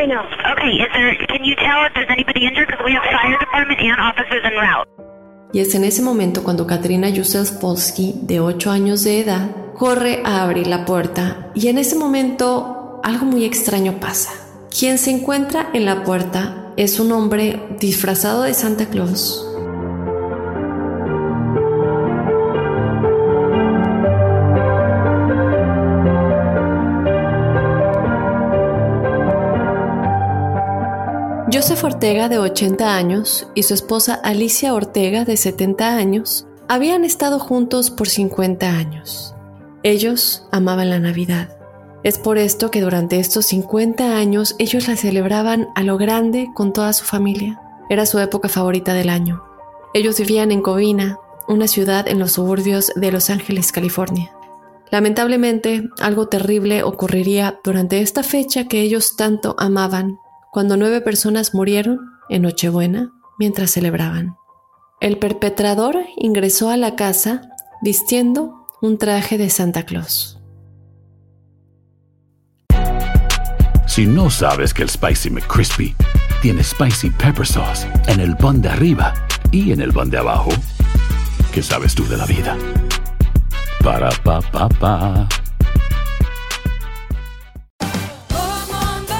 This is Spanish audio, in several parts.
Right now. Okay, is there? Can you tell if there's anybody injured? Because we have fire department and officers en route. Y es en ese momento cuando Katrina Yusef Polsky, de 8 años de edad, corre a abrir la puerta y en ese momento algo muy extraño pasa. Quien se encuentra en la puerta es un hombre disfrazado de Santa Claus. Joseph Ortega, de 80 años, y su esposa Alicia Ortega, de 70 años, habían estado juntos por 50 años. Ellos amaban la Navidad. Es por esto que durante estos 50 años ellos la celebraban a lo grande con toda su familia. Era su época favorita del año. Ellos vivían en Covina, una ciudad en los suburbios de Los Ángeles, California. Lamentablemente, algo terrible ocurriría durante esta fecha que ellos tanto amaban, cuando nueve personas murieron en Nochebuena mientras celebraban. El perpetrador ingresó a la casa vistiendo un traje de Santa Claus. Si no sabes que el Spicy McCrispy tiene Spicy Pepper Sauce en el pan de arriba y en el pan de abajo, ¿qué sabes tú de la vida? Para, pa, pa, pa.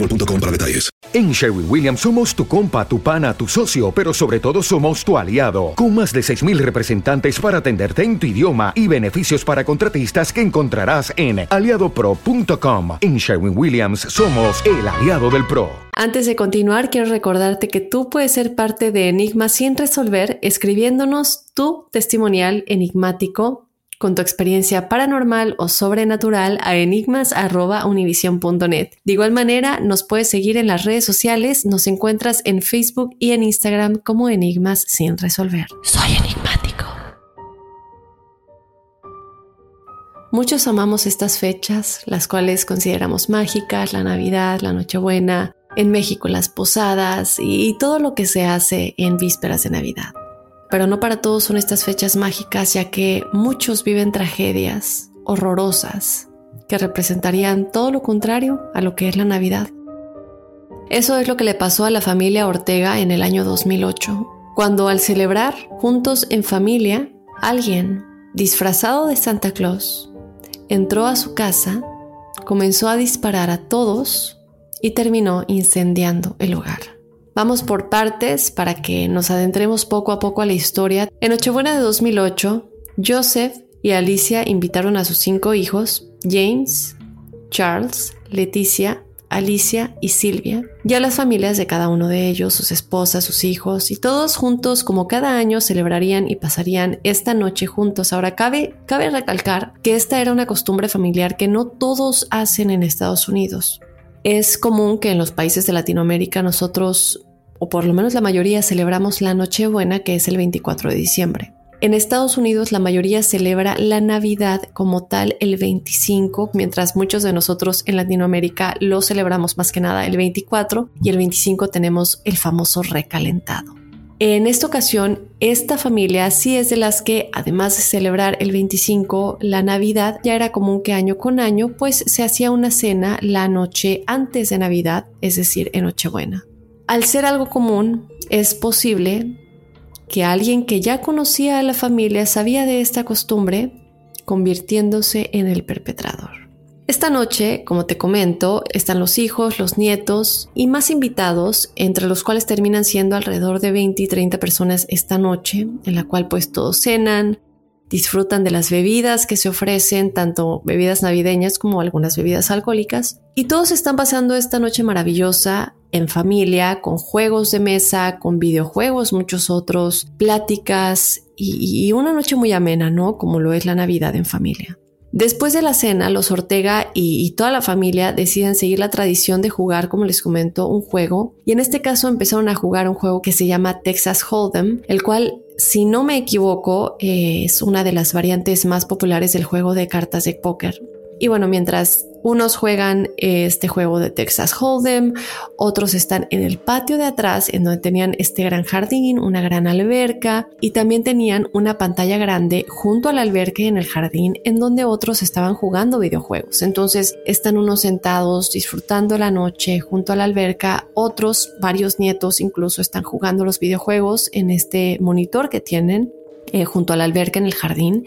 boostmobile.com para detalles. En Sherwin Williams somos tu compa, tu pana, tu socio, pero sobre todo somos tu aliado. Con más de 6.000 representantes para atenderte en tu idioma y beneficios para contratistas que encontrarás en aliadopro.com. En Sherwin Williams somos el aliado del PRO. Antes de continuar, quiero recordarte que tú puedes ser parte de Enigma sin resolver escribiéndonos tu testimonial enigmático con tu experiencia paranormal o sobrenatural a enigmas.univision.net. De igual manera, nos puedes seguir en las redes sociales, nos encuentras en Facebook y en Instagram como Enigmas sin resolver. Soy enigmático. Muchos amamos estas fechas, las cuales consideramos mágicas, la Navidad, la Nochebuena, en México las posadas y todo lo que se hace en vísperas de Navidad pero no para todos son estas fechas mágicas, ya que muchos viven tragedias horrorosas que representarían todo lo contrario a lo que es la Navidad. Eso es lo que le pasó a la familia Ortega en el año 2008, cuando al celebrar juntos en familia, alguien disfrazado de Santa Claus entró a su casa, comenzó a disparar a todos y terminó incendiando el hogar. Vamos por partes para que nos adentremos poco a poco a la historia. En Nochebuena de 2008, Joseph y Alicia invitaron a sus cinco hijos, James, Charles, Leticia, Alicia y Silvia, y a las familias de cada uno de ellos, sus esposas, sus hijos, y todos juntos como cada año celebrarían y pasarían esta noche juntos. Ahora, cabe, cabe recalcar que esta era una costumbre familiar que no todos hacen en Estados Unidos. Es común que en los países de Latinoamérica nosotros, o por lo menos la mayoría, celebramos la Nochebuena, que es el 24 de diciembre. En Estados Unidos la mayoría celebra la Navidad como tal el 25, mientras muchos de nosotros en Latinoamérica lo celebramos más que nada el 24 y el 25 tenemos el famoso recalentado. En esta ocasión, esta familia sí es de las que, además de celebrar el 25, la Navidad, ya era común que año con año, pues se hacía una cena la noche antes de Navidad, es decir, en Nochebuena. Al ser algo común, es posible que alguien que ya conocía a la familia sabía de esta costumbre, convirtiéndose en el perpetrador. Esta noche, como te comento, están los hijos, los nietos y más invitados, entre los cuales terminan siendo alrededor de 20 y 30 personas esta noche, en la cual pues todos cenan, disfrutan de las bebidas que se ofrecen, tanto bebidas navideñas como algunas bebidas alcohólicas, y todos están pasando esta noche maravillosa en familia, con juegos de mesa, con videojuegos, muchos otros, pláticas y, una noche muy amena, ¿no? Como lo es la Navidad en familia. Después de la cena, los Ortega y, toda la familia deciden seguir la tradición de jugar, como les comento, un juego. Y en este caso empezaron a jugar un juego que se llama Texas Hold'em, el cual, si no me equivoco, es una de las variantes más populares del juego de cartas de póker. Y bueno, mientras unos juegan este juego de Texas Hold'em, otros están en el patio de atrás, en donde tenían este gran jardín, una gran alberca y también tenían una pantalla grande junto al alberca y en el jardín, en donde otros estaban jugando videojuegos. Entonces están unos sentados disfrutando la noche junto a la alberca, otros, varios nietos incluso están jugando los videojuegos en este monitor que tienen eh, junto a la alberca en el jardín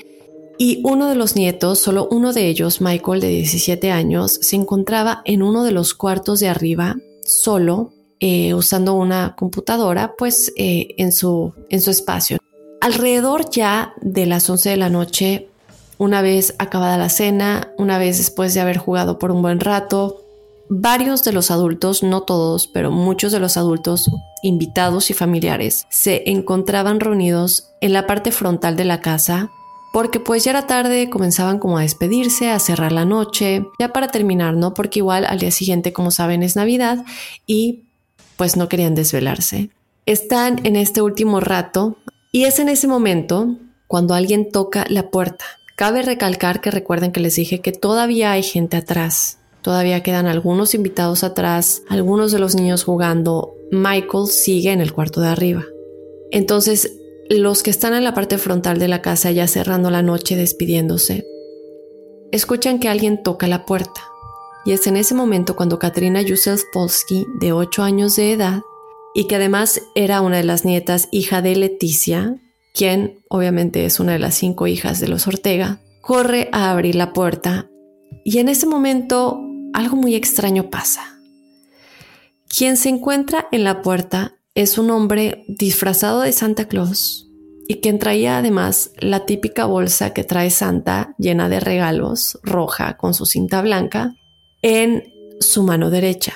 y uno de los nietos, solo uno de ellos, Michael de 17 años, se encontraba en uno de los cuartos de arriba, solo, eh, usando una computadora, pues eh, en, su, en su espacio. Alrededor ya de las 11 de la noche, una vez acabada la cena, una vez después de haber jugado por un buen rato, varios de los adultos, no todos, pero muchos de los adultos invitados y familiares se encontraban reunidos en la parte frontal de la casa porque pues ya era tarde, comenzaban como a despedirse, a cerrar la noche, ya para terminar, ¿no? Porque igual al día siguiente, como saben, es Navidad y pues no querían desvelarse. Están en este último rato y es en ese momento cuando alguien toca la puerta. Cabe recalcar que recuerden que les dije que todavía hay gente atrás. Todavía quedan algunos invitados atrás, algunos de los niños jugando. Michael sigue en el cuarto de arriba. Entonces, los que están en la parte frontal de la casa ya cerrando la noche despidiéndose, escuchan que alguien toca la puerta. Y es en ese momento cuando Katrina Yusef Polsky, de 8 años de edad, y que además era una de las nietas, hija de Leticia, quien obviamente es una de las cinco hijas de los Ortega, corre a abrir la puerta y en ese momento algo muy extraño pasa. Quien se encuentra en la puerta es un hombre disfrazado de Santa Claus y quien traía además la típica bolsa que trae Santa llena de regalos, roja con su cinta blanca, en su mano derecha.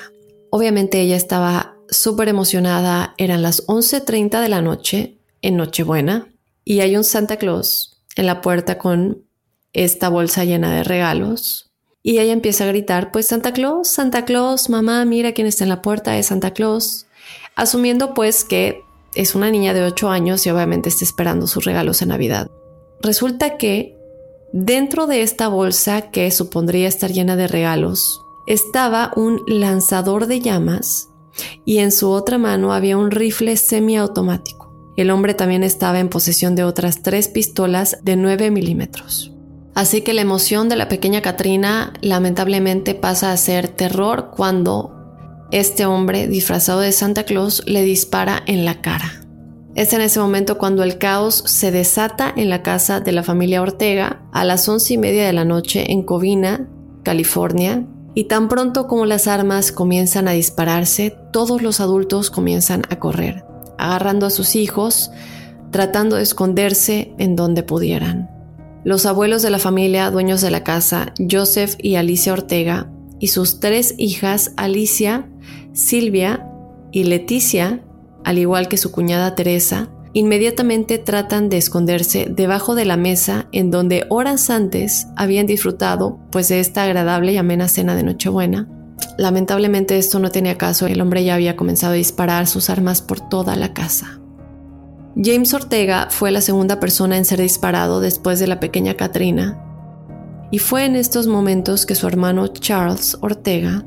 Obviamente ella estaba súper emocionada, eran las 11.30 de la noche en Nochebuena y hay un Santa Claus en la puerta con esta bolsa llena de regalos. Y ella empieza a gritar, pues Santa Claus, Santa Claus, mamá, mira quién está en la puerta, es Santa Claus. Asumiendo pues que es una niña de 8 años y obviamente está esperando sus regalos en Navidad. Resulta que dentro de esta bolsa que supondría estar llena de regalos, estaba un lanzador de llamas y en su otra mano había un rifle semiautomático. El hombre también estaba en posesión de otras tres pistolas de 9 milímetros. Así que la emoción de la pequeña Katrina lamentablemente pasa a ser terror cuando este hombre disfrazado de Santa Claus le dispara en la cara. Es en ese momento cuando el caos se desata en la casa de la familia Ortega a las once y media de la noche en Covina, California, y tan pronto como las armas comienzan a dispararse, todos los adultos comienzan a correr agarrando a sus hijos, tratando de esconderse en donde pudieran. Los abuelos de la familia, dueños de la casa, Joseph y Alicia Ortega, y sus tres hijas, Alicia, Silvia y Leticia, al igual que su cuñada Teresa, inmediatamente tratan de esconderse debajo de la mesa en donde horas antes habían disfrutado pues de esta agradable y amena cena de Nochebuena Lamentablemente esto no tenía caso, el hombre ya había comenzado a disparar sus armas por toda la casa. James Ortega fue la segunda persona en ser disparado después de la pequeña Katrina, y fue en estos momentos que su hermano Charles Ortega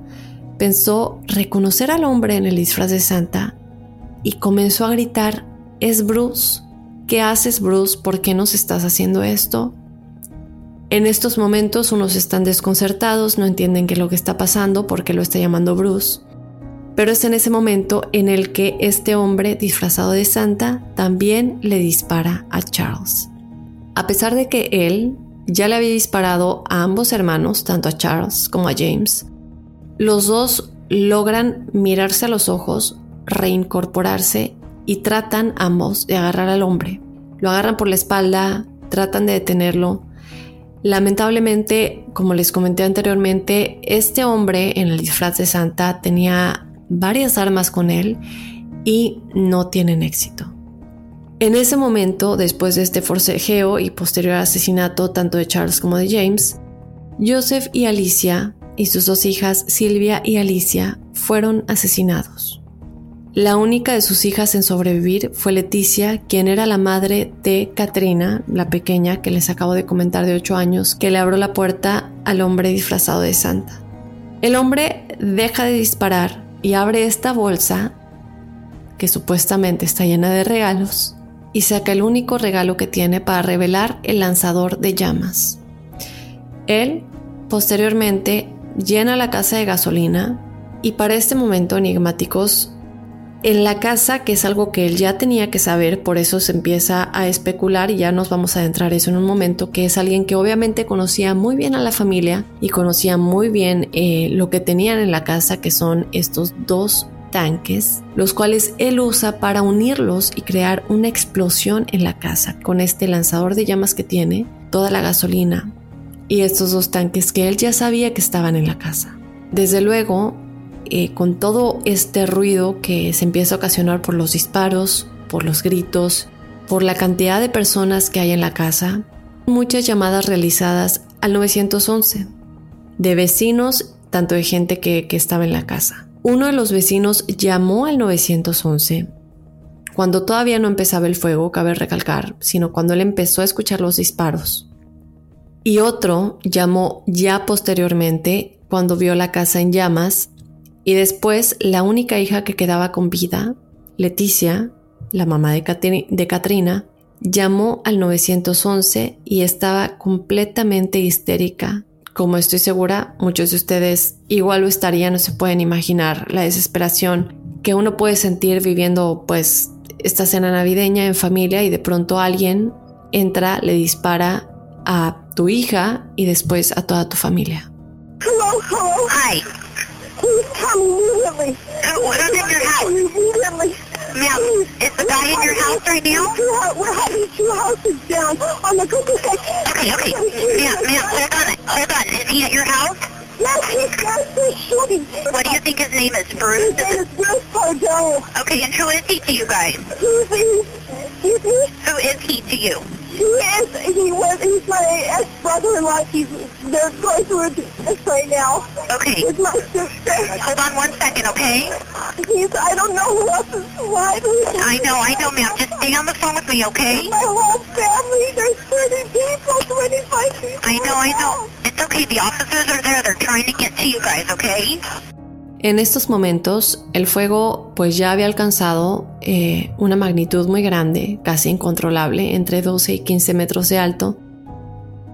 pensó reconocer al hombre en el disfraz de Santa y comenzó a gritar, es Bruce, ¿qué haces Bruce? ¿Por qué nos estás haciendo esto? En estos momentos unos están desconcertados, no entienden qué es lo que está pasando, porque lo está llamando Bruce. Pero es en ese momento en el que este hombre disfrazado de Santa también le dispara a Charles. A pesar de que él ya le había disparado a ambos hermanos, tanto a Charles como a James, los dos logran mirarse a los ojos, reincorporarse y tratan ambos de agarrar al hombre. Lo agarran por la espalda, tratan de detenerlo, Lamentablemente, como les comenté anteriormente, este hombre en el disfraz de Santa tenía varias armas con él y no tienen éxito. En ese momento, después de este forcejeo y posterior asesinato tanto de Charles como de James, Joseph y Alicia y sus dos hijas Silvia y Alicia fueron asesinados. La única de sus hijas en sobrevivir fue Leticia, quien era la madre de Katrina, la pequeña que les acabo de comentar de 8 años, que le abrió la puerta al hombre disfrazado de Santa. El hombre deja de disparar y abre esta bolsa, que supuestamente está llena de regalos, y saca el único regalo que tiene para revelar el lanzador de llamas. Él, posteriormente, llena la casa de gasolina y para este momento enigmáticos en la casa, que es algo que él ya tenía que saber, por eso se empieza a especular y ya nos vamos a adentrar eso en un momento, que es alguien que obviamente conocía muy bien a la familia y conocía muy bien eh, lo que tenían en la casa, que son estos dos tanques, los cuales él usa para unirlos y crear una explosión en la casa con este lanzador de llamas que tiene, toda la gasolina y estos dos tanques que él ya sabía que estaban en la casa. Desde luego, eh, con todo este ruido que se empieza a ocasionar por los disparos, por los gritos, por la cantidad de personas que hay en la casa, muchas llamadas realizadas al 911 de vecinos, tanto de gente que, que estaba en la casa. Uno de los vecinos llamó al 911 cuando todavía no empezaba el fuego, cabe recalcar, sino cuando él empezó a escuchar los disparos. Y otro llamó ya posteriormente cuando vio la casa en llamas y después la única hija que quedaba con vida, Leticia, la mamá de, Katrina, llamó al 911 y estaba completamente histérica. Como estoy segura, muchos de ustedes igual lo estarían, no se pueden imaginar la desesperación que uno puede sentir viviendo pues esta cena navideña en familia y de pronto alguien entra, le dispara a tu hija y después a toda tu familia. Hello, hello. Hi. Please come immediately. Who's in your house? Immediately. Ma'am, is the guy in your house right now? We're having two houses down on the cookie Okay, okay. Ma'am, ma'am, hold on. Hold on. Is he at your house? Yes, he's downstairs shooting. What do you think his name is, Bruce? His name is Bruce Pardo. Okay, and who is he to you guys? He's, he's, excuse me? Who is he to you? He is, he was, he's my ex-brother-in-law. He's, they're going through a divorce right now. Okay. With my sister. Hold on one second, okay? He's, I don't know who else is alive. I know, I know, ma'am. Just stay on the phone with me, okay? My whole family, there's 30 people, 25 people. I know, I know. It's okay. The officers are there. They're trying to get to you guys, okay? En estos momentos, el fuego pues ya había alcanzado eh, una magnitud muy grande, casi incontrolable, entre 12 y 15 metros de alto.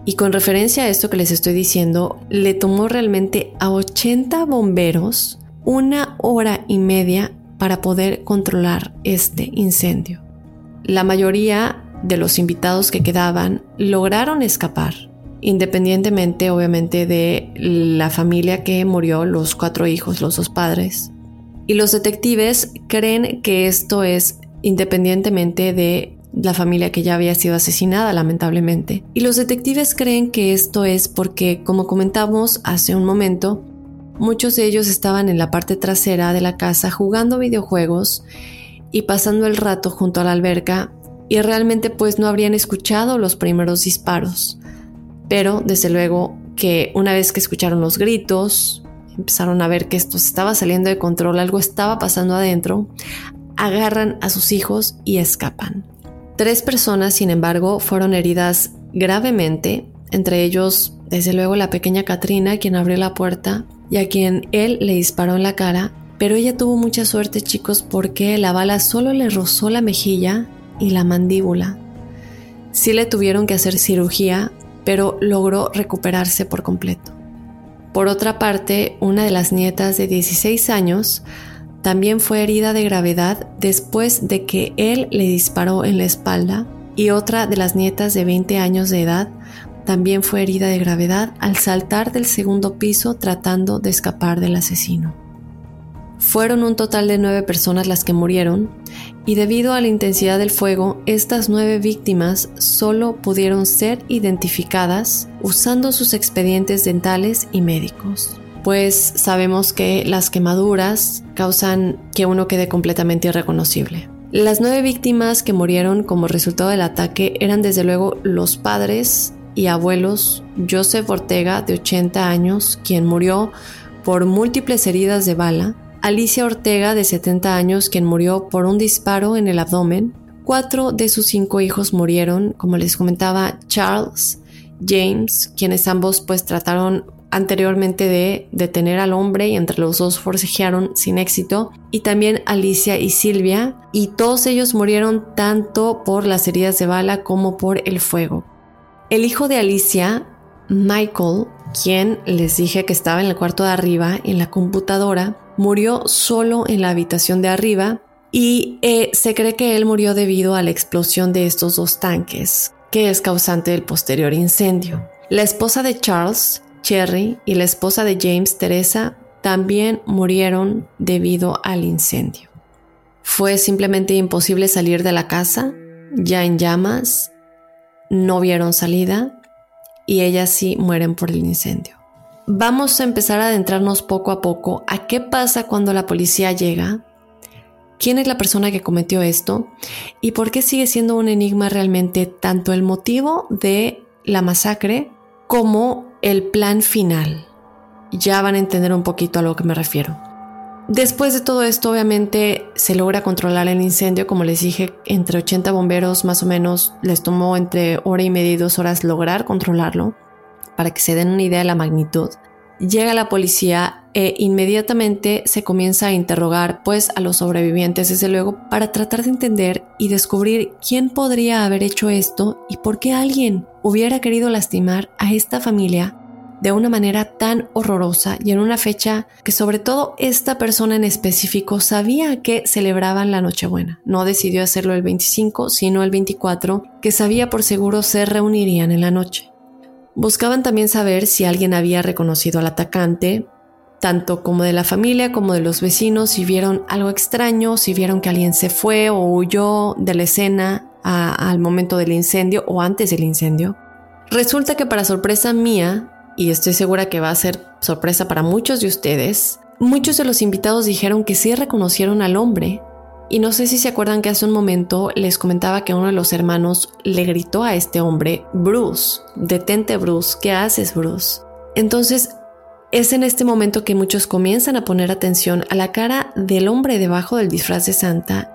Y con referencia a esto que les estoy diciendo, le tomó realmente a 80 bomberos una hora y media para poder controlar este incendio. La mayoría de los invitados que quedaban lograron escapar, independientemente obviamente de la familia que murió, los cuatro hijos, los dos padres. Y los detectives creen que esto es independientemente de la familia que ya había sido asesinada lamentablemente. Y los detectives creen que esto es porque, como comentamos hace un momento, muchos de ellos estaban en la parte trasera de la casa jugando videojuegos y pasando el rato junto a la alberca y realmente pues no habrían escuchado los primeros disparos. Pero desde luego que una vez que escucharon los gritos, empezaron a ver que esto estaba saliendo de control, algo estaba pasando adentro, agarran a sus hijos y escapan. Tres personas, sin embargo, fueron heridas gravemente, entre ellos, desde luego, la pequeña Katrina, quien abrió la puerta y a quien él le disparó en la cara, pero ella tuvo mucha suerte, chicos, porque la bala solo le rozó la mejilla y la mandíbula. Sí le tuvieron que hacer cirugía, pero logró recuperarse por completo. Por otra parte, una de las nietas de 16 años también fue herida de gravedad después de que él le disparó en la espalda y otra de las nietas de 20 años de edad también fue herida de gravedad al saltar del segundo piso tratando de escapar del asesino. Fueron un total de nueve personas las que murieron y debido a la intensidad del fuego, estas nueve víctimas solo pudieron ser identificadas usando sus expedientes dentales y médicos. Pues sabemos que las quemaduras causan que uno quede completamente irreconocible. Las nueve víctimas que murieron como resultado del ataque eran desde luego los padres y abuelos Joseph Ortega de 80 años, quien murió por múltiples heridas de bala, Alicia Ortega, de 70 años, quien murió por un disparo en el abdomen. Cuatro de sus cinco hijos murieron, como les comentaba, Charles, James, quienes ambos pues trataron anteriormente de detener al hombre y entre los dos forcejearon sin éxito, y también Alicia y Silvia, y todos ellos murieron tanto por las heridas de bala como por el fuego. El hijo de Alicia, Michael, quien les dije que estaba en el cuarto de arriba, en la computadora, murió solo en la habitación de arriba y eh, se cree que él murió debido a la explosión de estos dos tanques, que es causante del posterior incendio. La esposa de Charles, Cherry, y la esposa de James, Teresa, también murieron debido al incendio. Fue simplemente imposible salir de la casa, ya en llamas, no vieron salida y ellas sí mueren por el incendio. Vamos a empezar a adentrarnos poco a poco a qué pasa cuando la policía llega, quién es la persona que cometió esto y por qué sigue siendo un enigma realmente tanto el motivo de la masacre como el plan final. Ya van a entender un poquito a lo que me refiero. Después de todo esto, obviamente se logra controlar el incendio, como les dije, entre 80 bomberos más o menos les tomó entre hora y media y dos horas lograr controlarlo para que se den una idea de la magnitud. llega la policía e inmediatamente se comienza a interrogar pues a los sobrevivientes desde luego para tratar de entender y descubrir quién podría haber hecho esto y por qué alguien hubiera querido lastimar a esta familia de una manera tan horrorosa y en una fecha que sobre todo esta persona en específico sabía que celebraban la Nochebuena. No decidió hacerlo el 25, sino el 24, que sabía por seguro se reunirían en la noche. Buscaban también saber si alguien había reconocido al atacante, tanto como de la familia como de los vecinos, si vieron algo extraño, si vieron que alguien se fue o huyó de la escena al momento del incendio o antes del incendio. Resulta que para sorpresa mía, y estoy segura que va a ser sorpresa para muchos de ustedes, muchos de los invitados dijeron que sí reconocieron al hombre. Y no sé si se acuerdan que hace un momento les comentaba que uno de los hermanos le gritó a este hombre, Bruce, detente Bruce, ¿qué haces Bruce? Entonces, es en este momento que muchos comienzan a poner atención a la cara del hombre debajo del disfraz de Santa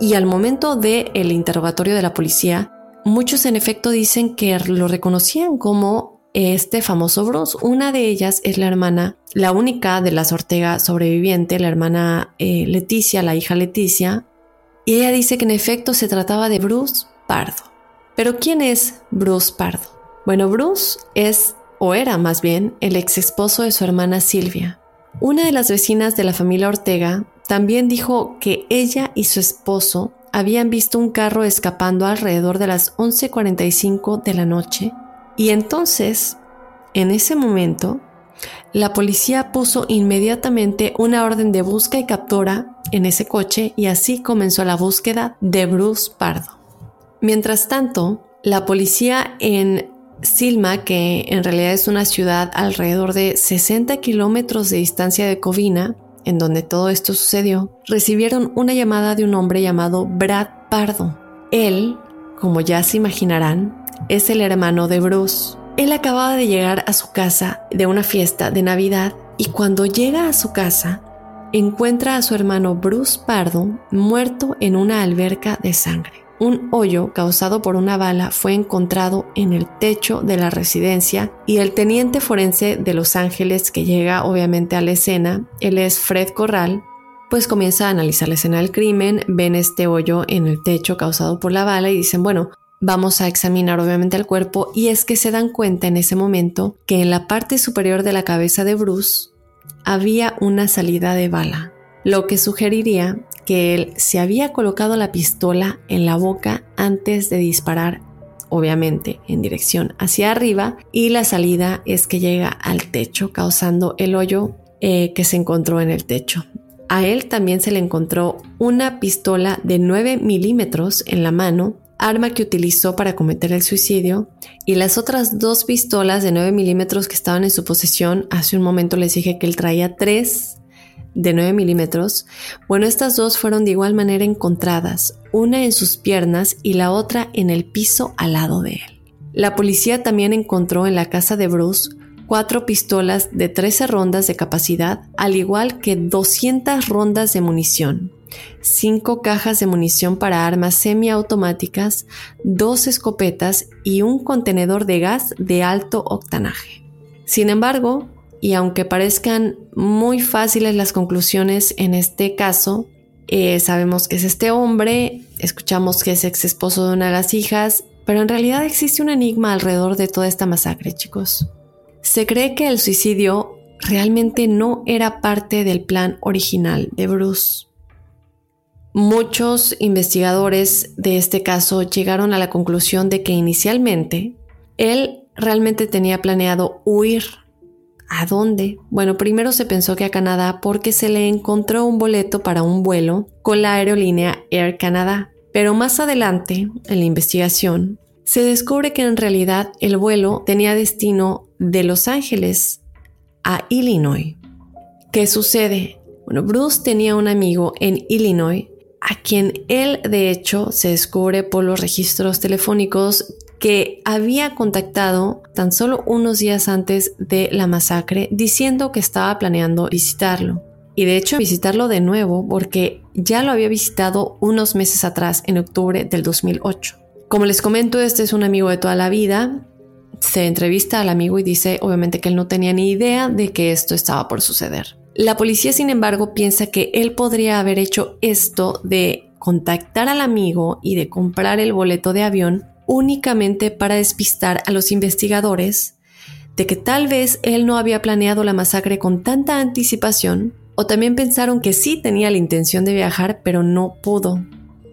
y al momento del el interrogatorio de la policía, muchos en efecto dicen que lo reconocían como este famoso Bruce. Una de ellas es la hermana, la única de las Ortega sobreviviente, la hermana eh, Leticia, la hija Leticia, y ella dice que en efecto se trataba de Bruce Pardo. Pero ¿quién es Bruce Pardo? Bueno, Bruce es, o era más bien, el ex esposo de su hermana Silvia. Una de las vecinas de la familia Ortega también dijo que ella y su esposo habían visto un carro escapando alrededor de las 11.45 de la noche y entonces, en ese momento, la policía puso inmediatamente una orden de busca y captura en ese coche y así comenzó la búsqueda de Bruce Pardo. Mientras tanto, la policía en Silma, que en realidad es una ciudad alrededor de 60 kilómetros de distancia de Covina, en donde todo esto sucedió, recibieron una llamada de un hombre llamado Brad Pardo. Él, como ya se imaginarán, es el hermano de Bruce. Él acababa de llegar a su casa de una fiesta de Navidad y cuando llega a su casa encuentra a su hermano Bruce Pardo muerto en una alberca de sangre. Un hoyo causado por una bala fue encontrado en el techo de la residencia y el teniente forense de Los Ángeles que llega obviamente a la escena, él es Fred Corral, pues comienza a analizar la escena del crimen, ven este hoyo en el techo causado por la bala y dicen, bueno, Vamos a examinar obviamente el cuerpo y es que se dan cuenta en ese momento que en la parte superior de la cabeza de Bruce había una salida de bala, lo que sugeriría que él se había colocado la pistola en la boca antes de disparar, obviamente en dirección hacia arriba, y la salida es que llega al techo, causando el hoyo eh, que se encontró en el techo. A él también se le encontró una pistola de 9 milímetros en la mano arma que utilizó para cometer el suicidio, y las otras dos pistolas de 9 milímetros que estaban en su posesión, hace un momento les dije que él traía tres de 9 milímetros, bueno, estas dos fueron de igual manera encontradas, una en sus piernas y la otra en el piso al lado de él. La policía también encontró en la casa de Bruce cuatro pistolas de 13 rondas de capacidad, al igual que 200 rondas de munición, cinco cajas de munición para armas semiautomáticas, dos escopetas y un contenedor de gas de alto octanaje. Sin embargo, y aunque parezcan muy fáciles las conclusiones en este caso, eh, sabemos que es este hombre, escuchamos que es ex esposo de una de las hijas, pero en realidad existe un enigma alrededor de toda esta masacre, chicos. Se cree que el suicidio realmente no era parte del plan original de Bruce. Muchos investigadores de este caso llegaron a la conclusión de que inicialmente él realmente tenía planeado huir. ¿A dónde? Bueno, primero se pensó que a Canadá porque se le encontró un boleto para un vuelo con la aerolínea Air Canada. Pero más adelante, en la investigación, se descubre que en realidad el vuelo tenía destino de Los Ángeles a Illinois. ¿Qué sucede? Bueno, Bruce tenía un amigo en Illinois a quien él de hecho se descubre por los registros telefónicos que había contactado tan solo unos días antes de la masacre diciendo que estaba planeando visitarlo. Y de hecho visitarlo de nuevo porque ya lo había visitado unos meses atrás, en octubre del 2008. Como les comento, este es un amigo de toda la vida se entrevista al amigo y dice obviamente que él no tenía ni idea de que esto estaba por suceder. La policía, sin embargo, piensa que él podría haber hecho esto de contactar al amigo y de comprar el boleto de avión únicamente para despistar a los investigadores de que tal vez él no había planeado la masacre con tanta anticipación, o también pensaron que sí tenía la intención de viajar, pero no pudo.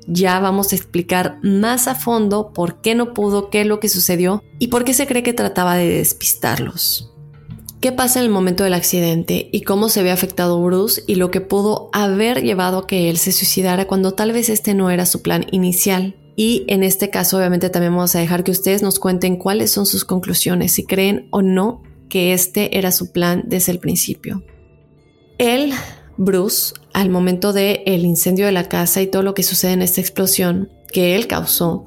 Ya vamos a explicar más a fondo por qué no pudo, qué es lo que sucedió y por qué se cree que trataba de despistarlos. ¿Qué pasa en el momento del accidente y cómo se ve afectado Bruce y lo que pudo haber llevado a que él se suicidara cuando tal vez este no era su plan inicial? Y en este caso obviamente también vamos a dejar que ustedes nos cuenten cuáles son sus conclusiones, si creen o no que este era su plan desde el principio. Él, Bruce, al momento del el incendio de la casa y todo lo que sucede en esta explosión que él causó,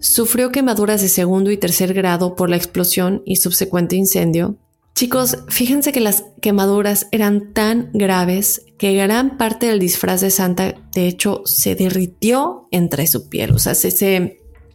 sufrió quemaduras de segundo y tercer grado por la explosión y subsecuente incendio, Chicos, fíjense que las quemaduras eran tan graves que gran parte del disfraz de Santa, de hecho, se derritió entre su piel. O sea, se,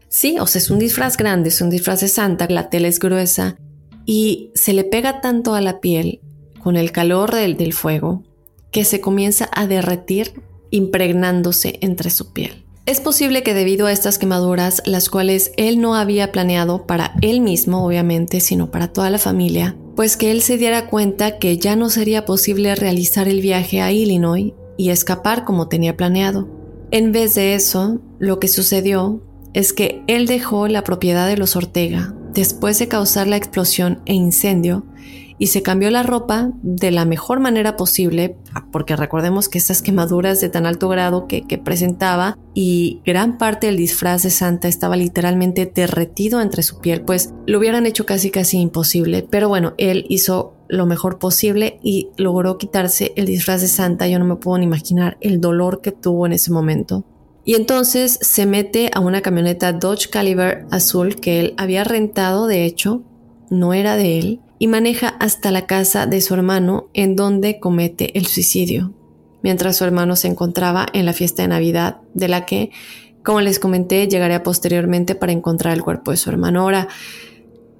sí, o sea, es un disfraz grande, es un disfraz de Santa, la tela es gruesa y se le pega tanto a la piel con el calor del, del fuego que se comienza a derretir impregnándose entre su piel. Es posible que debido a estas quemaduras, las cuales él no había planeado para él mismo, obviamente, sino para toda la familia, pues que él se diera cuenta que ya no sería posible realizar el viaje a Illinois y escapar como tenía planeado. En vez de eso, lo que sucedió es que él dejó la propiedad de los Ortega después de causar la explosión e incendio y se cambió la ropa de la mejor manera posible, porque recordemos que estas quemaduras de tan alto grado que, presentaba y gran parte del disfraz de Santa estaba literalmente derretido entre su piel, pues lo hubieran hecho casi casi imposible. Pero bueno, él hizo lo mejor posible y logró quitarse el disfraz de Santa. Yo no me puedo ni imaginar el dolor que tuvo en ese momento. Y entonces se mete a una camioneta Dodge Caliber azul que él había rentado, de hecho, no era de él, y maneja hasta la casa de su hermano en donde comete el suicidio, mientras su hermano se encontraba en la fiesta de Navidad, de la que, como les comenté, llegaría posteriormente para encontrar el cuerpo de su hermano. Ahora,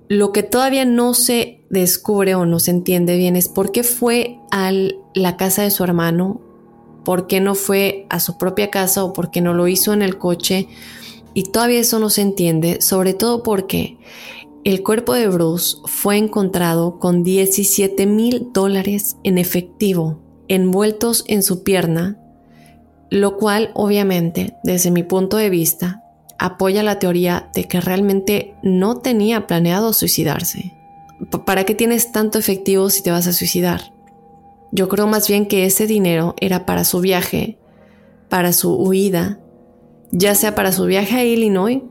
lo que todavía no se descubre o no se entiende bien es por qué fue a la casa de su hermano, por qué no fue a su propia casa o por qué no lo hizo en el coche. Y todavía eso no se entiende, sobre todo porque el cuerpo de Bruce fue encontrado con 17 mil dólares en efectivo envueltos en su pierna, lo cual obviamente, desde mi punto de vista, apoya la teoría de que realmente no tenía planeado suicidarse. ¿Para qué tienes tanto efectivo si te vas a suicidar? Yo creo más bien que ese dinero era para su viaje, para su huida, ya sea para su viaje a Illinois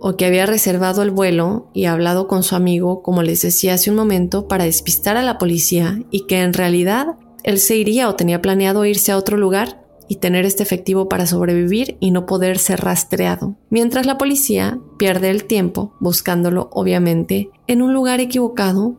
o que había reservado el vuelo y hablado con su amigo, como les decía hace un momento, para despistar a la policía y que en realidad él se iría o tenía planeado irse a otro lugar y tener este efectivo para sobrevivir y no poder ser rastreado, mientras la policía pierde el tiempo buscándolo obviamente en un lugar equivocado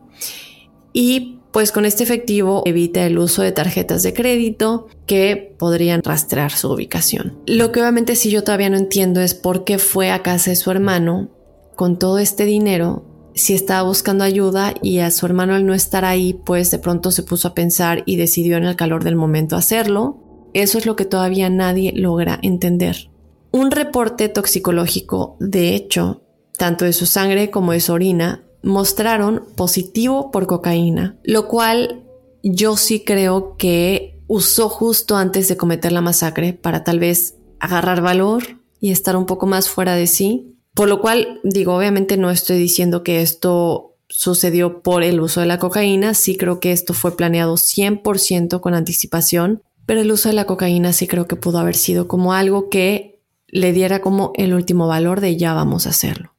y pues con este efectivo evita el uso de tarjetas de crédito que podrían rastrear su ubicación. Lo que obviamente si yo todavía no entiendo es por qué fue a casa de su hermano con todo este dinero si estaba buscando ayuda y a su hermano al no estar ahí, pues de pronto se puso a pensar y decidió en el calor del momento hacerlo. Eso es lo que todavía nadie logra entender. Un reporte toxicológico, de hecho, tanto de su sangre como de su orina, mostraron positivo por cocaína, lo cual yo sí creo que usó justo antes de cometer la masacre para tal vez agarrar valor y estar un poco más fuera de sí. Por lo cual, digo, obviamente no estoy diciendo que esto sucedió por el uso de la cocaína, sí creo que esto fue planeado 100% con anticipación, pero el uso de la cocaína sí creo que pudo haber sido como algo que le diera como el último valor de ya vamos a hacerlo.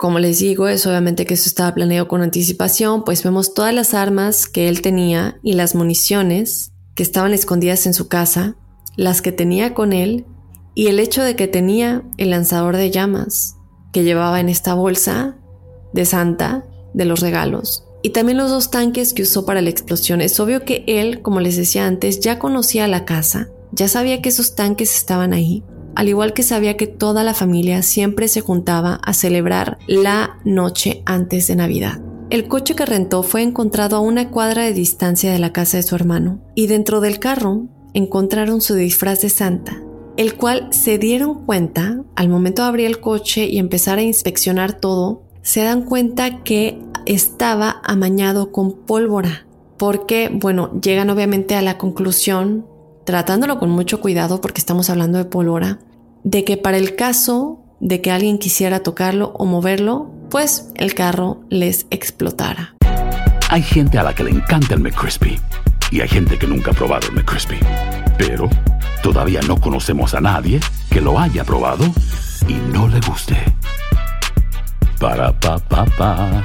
Como les digo, es obviamente que eso estaba planeado con anticipación, pues vemos todas las armas que él tenía y las municiones que estaban escondidas en su casa, las que tenía con él y el hecho de que tenía el lanzador de llamas que llevaba en esta bolsa de Santa de los regalos y también los dos tanques que usó para la explosión. Es obvio que él, como les decía antes, ya conocía la casa, ya sabía que esos tanques estaban ahí al igual que sabía que toda la familia siempre se juntaba a celebrar la noche antes de Navidad. El coche que rentó fue encontrado a una cuadra de distancia de la casa de su hermano y dentro del carro encontraron su disfraz de Santa, el cual se dieron cuenta al momento de abrir el coche y empezar a inspeccionar todo, se dan cuenta que estaba amañado con pólvora. Porque, bueno, llegan obviamente a la conclusión, tratándolo con mucho cuidado porque estamos hablando de pólvora, de que para el caso de que alguien quisiera tocarlo o moverlo, pues el carro les explotara. Hay gente a la que le encanta el McCrispy y hay gente que nunca ha probado el McCrispy. Pero todavía no conocemos a nadie que lo haya probado y no le guste. Para pa pa pa.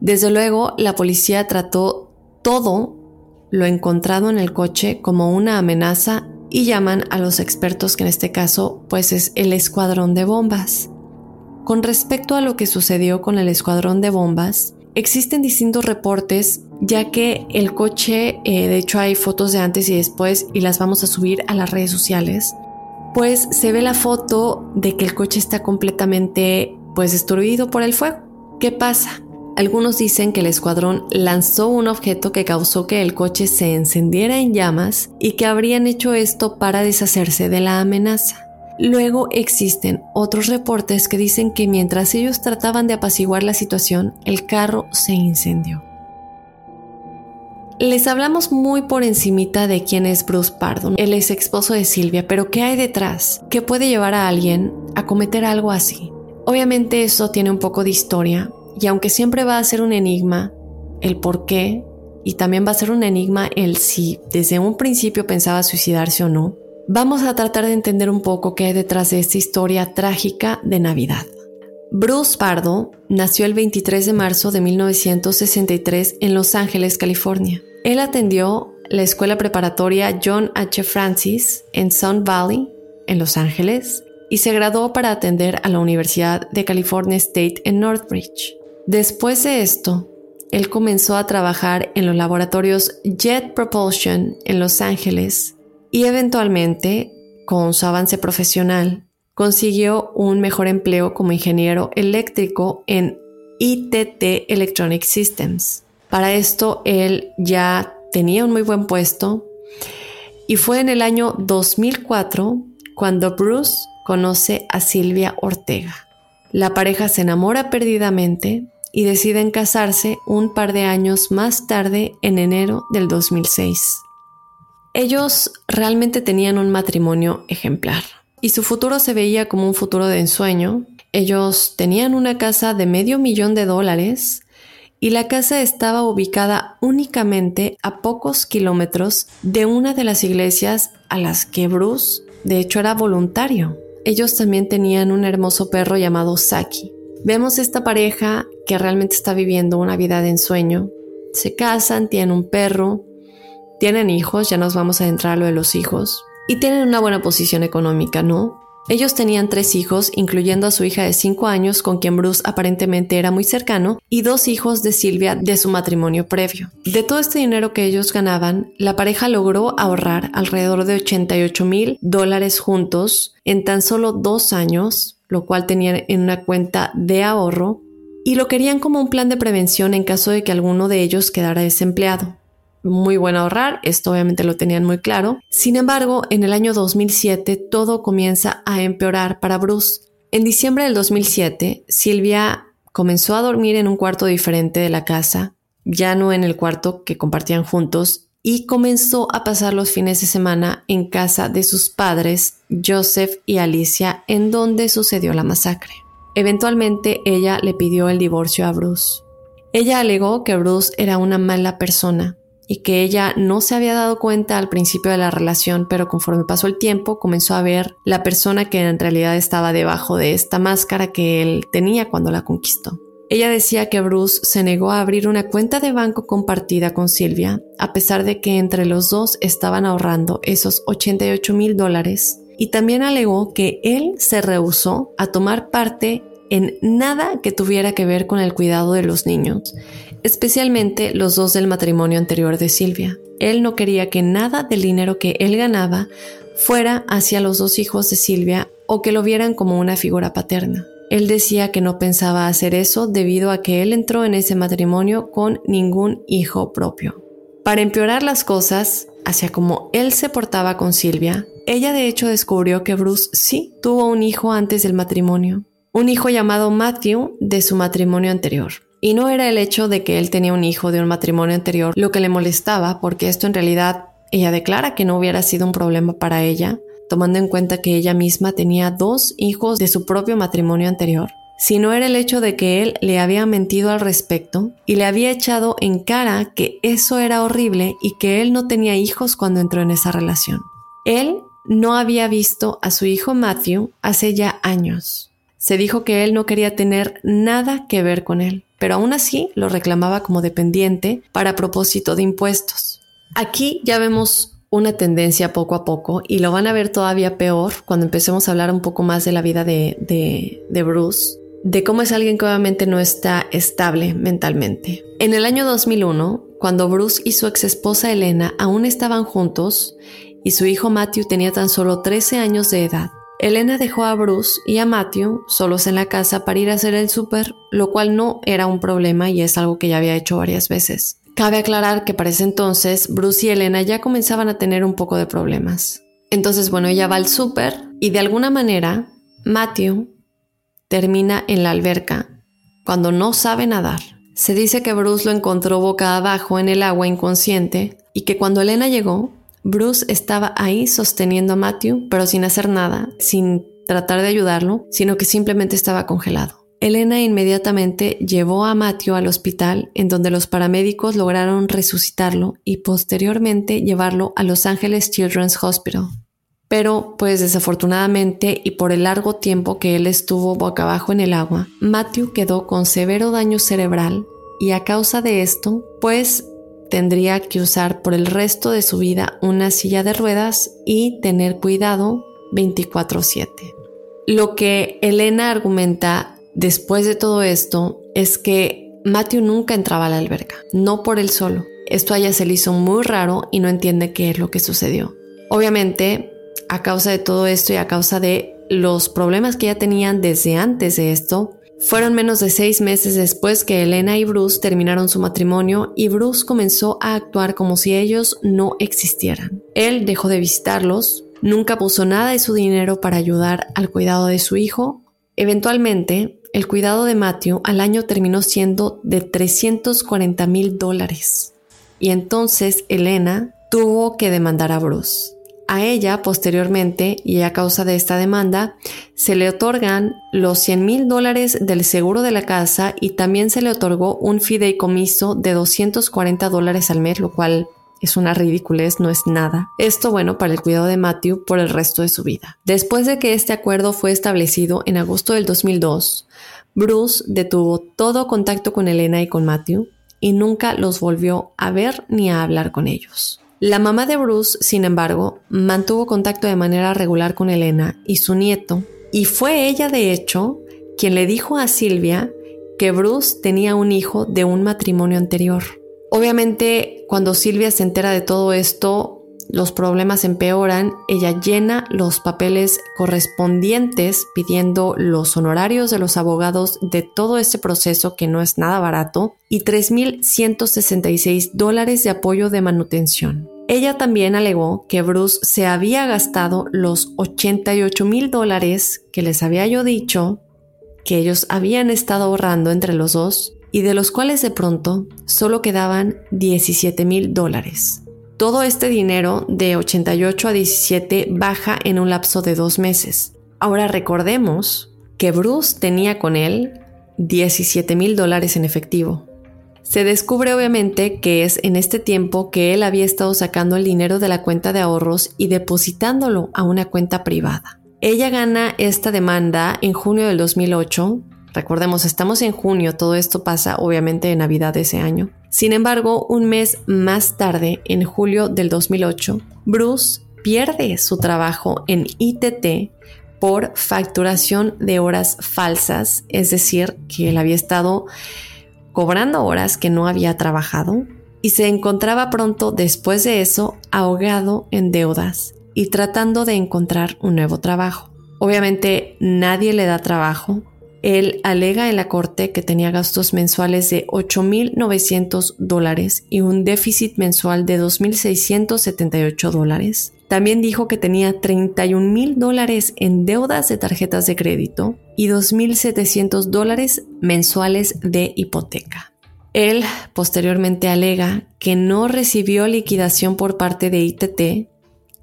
Desde luego, la policía trató todo lo encontrado en el coche como una amenaza y llaman a los expertos que en este caso pues es el escuadrón de bombas. Con respecto a lo que sucedió con el escuadrón de bombas, existen distintos reportes ya que el coche, eh, de hecho hay fotos de antes y después y las vamos a subir a las redes sociales, pues se ve la foto de que el coche está completamente pues destruido por el fuego. ¿Qué pasa? Algunos dicen que el escuadrón lanzó un objeto que causó que el coche se encendiera en llamas y que habrían hecho esto para deshacerse de la amenaza. Luego existen otros reportes que dicen que mientras ellos trataban de apaciguar la situación, el carro se incendió. Les hablamos muy por encimita de quién es Bruce Pardo, el ex esposo de Silvia, pero ¿qué hay detrás? ¿Qué puede llevar a alguien a cometer algo así? Obviamente eso tiene un poco de historia, y aunque siempre va a ser un enigma el por qué, y también va a ser un enigma el si desde un principio pensaba suicidarse o no, vamos a tratar de entender un poco qué hay detrás de esta historia trágica de Navidad. Bruce Pardo nació el 23 de marzo de 1963 en Los Ángeles, California. Él atendió la escuela preparatoria John H. Francis en Sun Valley, en Los Ángeles, y se graduó para atender a la Universidad de California State en Northridge. Después de esto, él comenzó a trabajar en los laboratorios Jet Propulsion en Los Ángeles y eventualmente, con su avance profesional, consiguió un mejor empleo como ingeniero eléctrico en ITT Electronic Systems. Para esto, él ya tenía un muy buen puesto y fue en el año 2004 cuando Bruce conoce a Silvia Ortega. La pareja se enamora perdidamente y deciden casarse un par de años más tarde, en enero del 2006. Ellos realmente tenían un matrimonio ejemplar y su futuro se veía como un futuro de ensueño. Ellos tenían una casa de medio millón de dólares y la casa estaba ubicada únicamente a pocos kilómetros de una de las iglesias a las que Bruce, de hecho, era voluntario. Ellos también tenían un hermoso perro llamado Saki. Vemos esta pareja que realmente está viviendo una vida de ensueño. Se casan, tienen un perro, tienen hijos, ya nos vamos a entrar a lo de los hijos, y tienen una buena posición económica, ¿no? Ellos tenían tres hijos, incluyendo a su hija de cinco años, con quien Bruce aparentemente era muy cercano, y dos hijos de Silvia de su matrimonio previo. De todo este dinero que ellos ganaban, la pareja logró ahorrar alrededor de 88 mil dólares juntos en tan solo dos años, lo cual tenían en una cuenta de ahorro, y lo querían como un plan de prevención en caso de que alguno de ellos quedara desempleado. muy bueno ahorrar, esto obviamente lo tenían muy claro. Sin embargo, en el año 2007 todo comienza a empeorar para Bruce. En diciembre del 2007, Silvia comenzó a dormir en un cuarto diferente de la casa, ya no en el cuarto que compartían juntos, y comenzó a pasar los fines de semana en casa de sus padres, Joseph y Alicia, en donde sucedió la masacre. Eventualmente ella le pidió el divorcio a Bruce. Ella alegó que Bruce era una mala persona y que ella no se había dado cuenta al principio de la relación, pero conforme pasó el tiempo comenzó a ver la persona que en realidad estaba debajo de esta máscara que él tenía cuando la conquistó. Ella decía que Bruce se negó a abrir una cuenta de banco compartida con Silvia, a pesar de que entre los dos estaban ahorrando esos 88 mil dólares, y también alegó que él se rehusó a tomar parte en nada que tuviera que ver con el cuidado de los niños, especialmente los dos del matrimonio anterior de Silvia. Él no quería que nada del dinero que él ganaba fuera hacia los dos hijos de Silvia o que lo vieran como una figura paterna. Él decía que no pensaba hacer eso debido a que él entró en ese matrimonio con ningún hijo propio. Para empeorar las cosas, hacia como él se portaba con Silvia, ella de hecho descubrió que Bruce sí tuvo un hijo antes del matrimonio, un hijo llamado Matthew de su matrimonio anterior. Y no era el hecho de que él tenía un hijo de un matrimonio anterior lo que le molestaba, porque esto en realidad ella declara que no hubiera sido un problema para ella, tomando en cuenta que ella misma tenía dos hijos de su propio matrimonio anterior, sino era el hecho de que él le había mentido al respecto y le había echado en cara que eso era horrible y que él no tenía hijos cuando entró en esa relación. Él no había visto a su hijo Matthew hace ya años. Se dijo que él no quería tener nada que ver con él, pero aún así lo reclamaba como dependiente para propósito de impuestos. Aquí ya vemos una tendencia poco a poco y lo van a ver todavía peor cuando empecemos a hablar un poco más de la vida de, de, Bruce, de cómo es alguien que obviamente no está estable mentalmente. En el año 2001, cuando Bruce y su ex esposa Elena aún estaban juntos y su hijo Matthew tenía tan solo 13 años de edad, Elena dejó a Bruce y a Matthew solos en la casa para ir a hacer el súper, lo cual no era un problema y es algo que ya había hecho varias veces. Cabe aclarar que para ese entonces Bruce y Elena ya comenzaban a tener un poco de problemas. Entonces, bueno, ella va al súper y de alguna manera Matthew termina en la alberca cuando no sabe nadar. Se dice que Bruce lo encontró boca abajo en el agua inconsciente y que cuando Elena llegó, Bruce estaba ahí sosteniendo a Matthew, pero sin hacer nada, sin tratar de ayudarlo, sino que simplemente estaba congelado. Elena inmediatamente llevó a Matthew al hospital, en donde los paramédicos lograron resucitarlo y posteriormente llevarlo a Los Angeles Children's Hospital. Pero, pues desafortunadamente y por el largo tiempo que él estuvo boca abajo en el agua, Matthew quedó con severo daño cerebral y a causa de esto, pues tendría que usar por el resto de su vida una silla de ruedas y tener cuidado 24/7. Lo que Elena argumenta después de todo esto es que Matthew nunca entraba a la alberca, no por él solo. Esto a ella se le hizo muy raro y no entiende qué es lo que sucedió. Obviamente, a causa de todo esto y a causa de los problemas que ya tenían desde antes de esto, fueron menos de seis meses después que Elena y Bruce terminaron su matrimonio y Bruce comenzó a actuar como si ellos no existieran. Él dejó de visitarlos, nunca puso nada de su dinero para ayudar al cuidado de su hijo. Eventualmente, el cuidado de Matthew al año terminó siendo de 340 mil dólares. Y entonces Elena tuvo que demandar a Bruce. A ella, posteriormente, y a causa de esta demanda, se le otorgan los 100 mil dólares del seguro de la casa y también se le otorgó un fideicomiso de 240 dólares al mes, lo cual es una ridiculez, no es nada. Esto bueno para el cuidado de Matthew por el resto de su vida. Después de que este acuerdo fue establecido en agosto del 2002, Bruce detuvo todo contacto con Elena y con Matthew y nunca los volvió a ver ni a hablar con ellos. La mamá de Bruce, sin embargo, mantuvo contacto de manera regular con Elena y su nieto, y fue ella, de hecho, quien le dijo a Silvia que Bruce tenía un hijo de un matrimonio anterior. Obviamente, cuando Silvia se entera de todo esto, los problemas empeoran, ella llena los papeles correspondientes pidiendo los honorarios de los abogados de todo este proceso que no es nada barato y 3.166 dólares de apoyo de manutención. Ella también alegó que Bruce se había gastado los 88 mil dólares que les había yo dicho que ellos habían estado ahorrando entre los dos y de los cuales de pronto solo quedaban 17 mil dólares. Todo este dinero de 88 a 17 baja en un lapso de dos meses. Ahora recordemos que Bruce tenía con él 17 mil dólares en efectivo. Se descubre obviamente que es en este tiempo que él había estado sacando el dinero de la cuenta de ahorros y depositándolo a una cuenta privada. Ella gana esta demanda en junio del 2008 Recordemos, estamos en junio, todo esto pasa obviamente en Navidad de ese año. Sin embargo, un mes más tarde, en julio del 2008, Bruce pierde su trabajo en ITT por facturación de horas falsas, es decir, que él había estado cobrando horas que no había trabajado y se encontraba pronto después de eso ahogado en deudas y tratando de encontrar un nuevo trabajo. Obviamente nadie le da trabajo, él alega en la corte que tenía gastos mensuales de 8.900 dólares y un déficit mensual de 2.678 dólares. También dijo que tenía 31.000 dólares en deudas de tarjetas de crédito y 2.700 dólares mensuales de hipoteca. Él posteriormente alega que no recibió liquidación por parte de ITT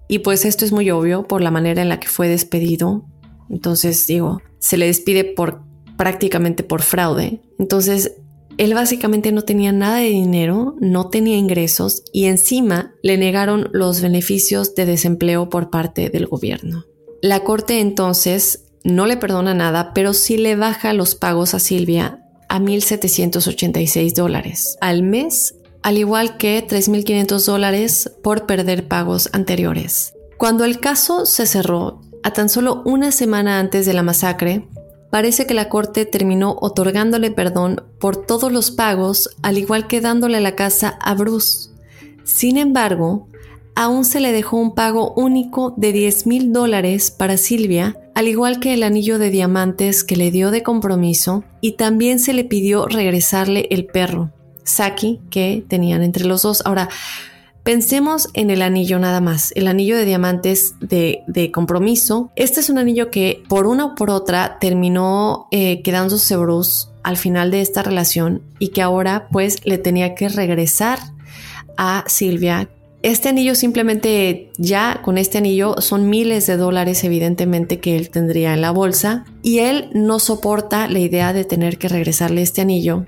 y pues esto es muy obvio por la manera en la que fue despedido. Entonces digo, se le despide por prácticamente por fraude. Entonces, él básicamente no tenía nada de dinero, no tenía ingresos y encima le negaron los beneficios de desempleo por parte del gobierno. La corte entonces no le perdona nada, pero sí le baja los pagos a Silvia a 1.786 dólares al mes, al igual que 3.500 dólares por perder pagos anteriores. Cuando el caso se cerró, a tan solo una semana antes de la masacre, Parece que la corte terminó otorgándole perdón por todos los pagos, al igual que dándole la casa a Bruce. Sin embargo, aún se le dejó un pago único de 10 mil dólares para Silvia, al igual que el anillo de diamantes que le dio de compromiso, y también se le pidió regresarle el perro, Saki, que tenían entre los dos. Ahora, Pensemos en el anillo nada más, el anillo de diamantes de, compromiso. Este es un anillo que por una o por otra terminó eh, quedándose Bruce al final de esta relación y que ahora pues le tenía que regresar a Silvia. Este anillo simplemente ya con este anillo son miles de dólares evidentemente que él tendría en la bolsa y él no soporta la idea de tener que regresarle este anillo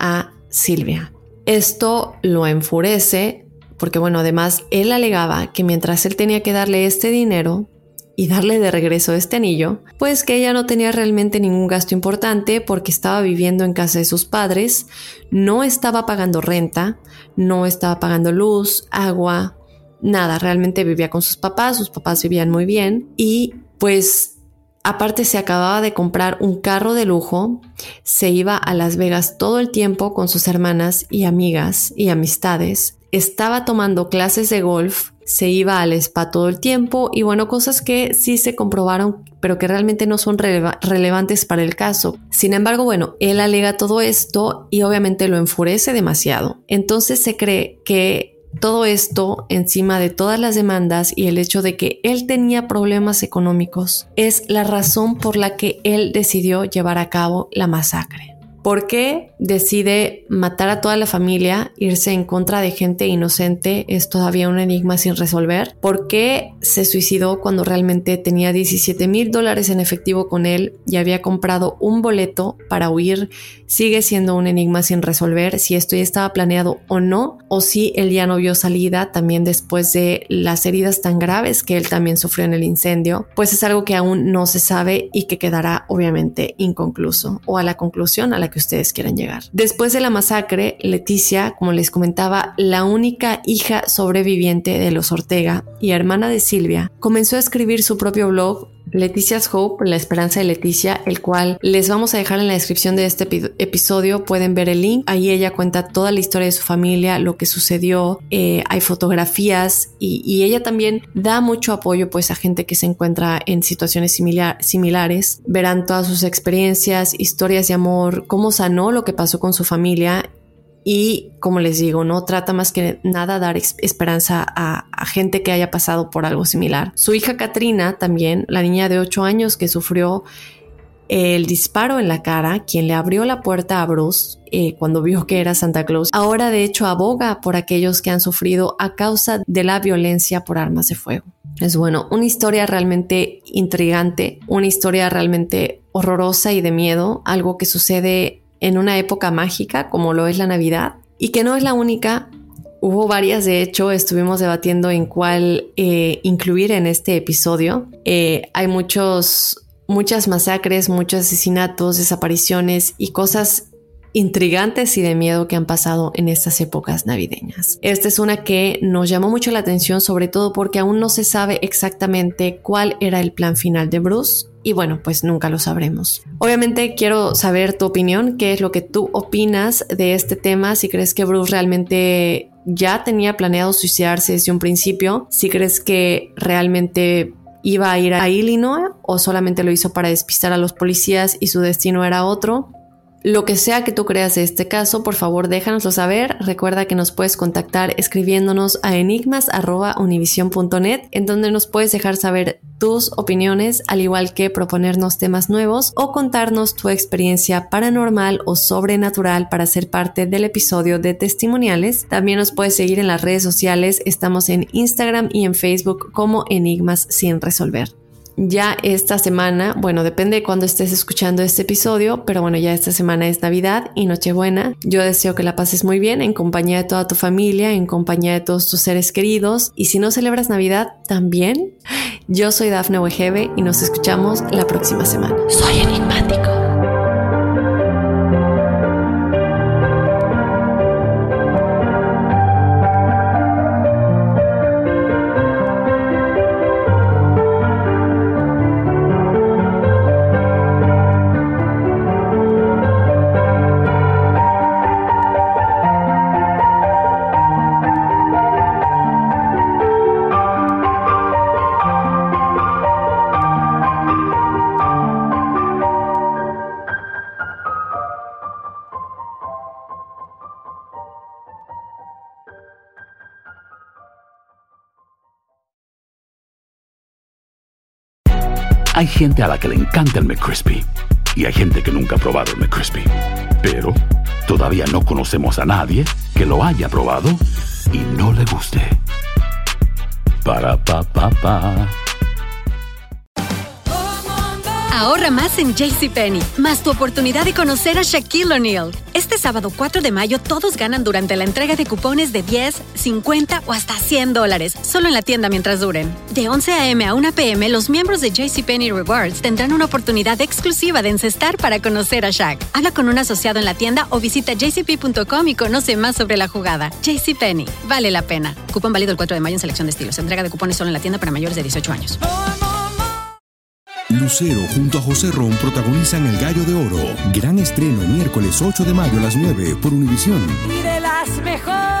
a Silvia. Esto lo enfurece, porque bueno, además él alegaba que mientras él tenía que darle este dinero y darle de regreso este anillo, pues que ella no tenía realmente ningún gasto importante porque estaba viviendo en casa de sus padres, no estaba pagando renta, no estaba pagando luz, agua, nada, realmente vivía con sus papás, sus papás vivían muy bien y pues Aparte se acababa de comprar un carro de lujo, se iba a Las Vegas todo el tiempo con sus hermanas y amigas y amistades, estaba tomando clases de golf, se iba al spa todo el tiempo y bueno, cosas que sí se comprobaron, pero que realmente no son relevantes para el caso. Sin embargo, bueno, él alega todo esto y obviamente lo enfurece demasiado. Entonces se cree que todo esto, encima de todas las demandas y el hecho de que él tenía problemas económicos, es la razón por la que él decidió llevar a cabo la masacre. ¿Por qué decide matar a toda la familia, irse en contra de gente inocente? Es todavía un enigma sin resolver. ¿Por qué se suicidó cuando realmente tenía 17 mil dólares en efectivo con él y había comprado un boleto para huir? Sigue siendo un enigma sin resolver si esto ya estaba planeado o no, o si él ya no vio salida también después de las heridas tan graves que él también sufrió en el incendio. Pues es algo que aún no se sabe y que quedará obviamente inconcluso o a la conclusión a la que ustedes quieran llegar. Después de la masacre, Leticia, como les comentaba, la única hija sobreviviente de los Ortega y hermana de Silvia, comenzó a escribir su propio blog Leticia's Hope, La Esperanza de Leticia, el cual les vamos a dejar en la descripción de este episodio. Pueden ver el link. Ahí ella cuenta toda la historia de su familia, lo que sucedió. Eh, hay fotografías y, ella también da mucho apoyo pues a gente que se encuentra en situaciones similares. Verán todas sus experiencias, historias de amor, cómo sanó lo que pasó con su familia y como les digo, no trata más que nada dar esperanza a, gente que haya pasado por algo similar. Su hija Katrina también, la niña de 8 años que sufrió el disparo en la cara, quien le abrió la puerta a Bruce eh, cuando vio que era Santa Claus, ahora de hecho aboga por aquellos que han sufrido a causa de la violencia por armas de fuego. Es bueno, una historia realmente intrigante, una historia realmente horrorosa y de miedo, algo que sucede en una época mágica como lo es la Navidad y que no es la única. Hubo varias, de hecho, estuvimos debatiendo en cuál eh, incluir en este episodio. Eh, hay muchos, muchas masacres, muchos asesinatos, desapariciones y cosas intrigantes y de miedo que han pasado en estas épocas navideñas. Esta es una que nos llamó mucho la atención, sobre todo porque aún no se sabe exactamente cuál era el plan final de Bruce y bueno, pues nunca lo sabremos. Obviamente quiero saber tu opinión, qué es lo que tú opinas de este tema, si crees que Bruce realmente ya tenía planeado suicidarse desde un principio, si crees que realmente iba a ir a Illinois o solamente lo hizo para despistar a los policías y su destino era otro. Lo que sea que tú creas de este caso, por favor déjanoslo saber. Recuerda que nos puedes contactar escribiéndonos a enigmas.univision.net en donde nos puedes dejar saber tus opiniones, al igual que proponernos temas nuevos o contarnos tu experiencia paranormal o sobrenatural para ser parte del episodio de testimoniales. También nos puedes seguir en las redes sociales, estamos en Instagram y en Facebook como Enigmas sin resolver ya esta semana, bueno, depende de cuándo estés escuchando este episodio, pero bueno, ya esta semana es Navidad y Nochebuena. Yo deseo que la pases muy bien en compañía de toda tu familia, en compañía de todos tus seres queridos. Y si no celebras Navidad, también. Yo soy Dafne Wegebe y nos escuchamos la próxima semana. Soy enigmático. A la que le encanta el McCrispy y hay gente que nunca ha probado el McCrispy. Pero todavía no conocemos a nadie que lo haya probado y no le guste. Para pa pa pa. Ahorra más en JCPenney, más tu oportunidad de conocer a Shaquille O'Neal. Este sábado 4 de mayo todos ganan durante la entrega de cupones de 10, 50 o hasta 100 dólares, solo en la tienda mientras duren. De 11 a.m. a 1 p.m., los miembros de JCPenney Rewards tendrán una oportunidad exclusiva de encestar para conocer a Shaq. Habla con un asociado en la tienda o visita jcp.com y conoce más sobre la jugada. JCPenney, vale la pena. Cupón válido el 4 de mayo en selección de estilos. Entrega de cupones solo en la tienda para mayores de 18 años. Lucero junto a José Ron protagonizan El Gallo de Oro. Gran estreno miércoles 8 de mayo a las 9 por Univisión. Y de las mejores.